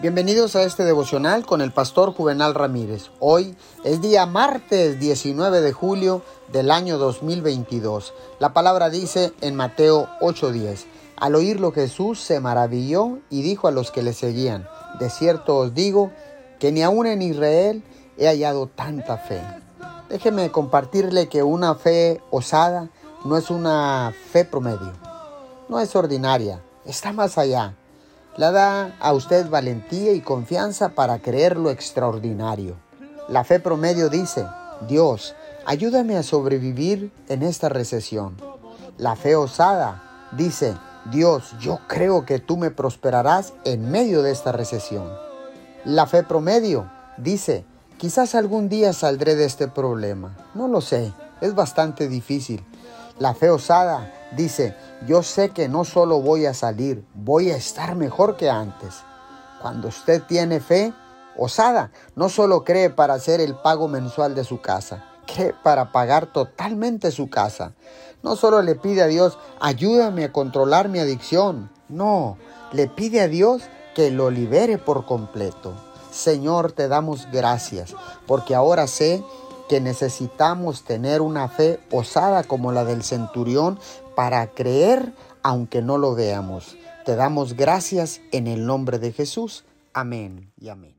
Bienvenidos a este devocional con el pastor Juvenal Ramírez. Hoy es día martes 19 de julio del año 2022. La palabra dice en Mateo 8:10, al oírlo Jesús se maravilló y dijo a los que le seguían, de cierto os digo que ni aun en Israel he hallado tanta fe. Déjeme compartirle que una fe osada no es una fe promedio, no es ordinaria, está más allá le da a usted valentía y confianza para creer lo extraordinario. La fe promedio dice, Dios, ayúdame a sobrevivir en esta recesión. La fe osada dice, Dios, yo creo que tú me prosperarás en medio de esta recesión. La fe promedio dice, quizás algún día saldré de este problema. No lo sé, es bastante difícil. La fe osada dice, yo sé que no solo voy a salir, voy a estar mejor que antes. Cuando usted tiene fe osada, no solo cree para hacer el pago mensual de su casa, cree para pagar totalmente su casa. No solo le pide a Dios, ayúdame a controlar mi adicción. No, le pide a Dios que lo libere por completo. Señor, te damos gracias, porque ahora sé que necesitamos tener una fe osada como la del centurión para creer aunque no lo veamos. Te damos gracias en el nombre de Jesús. Amén y amén.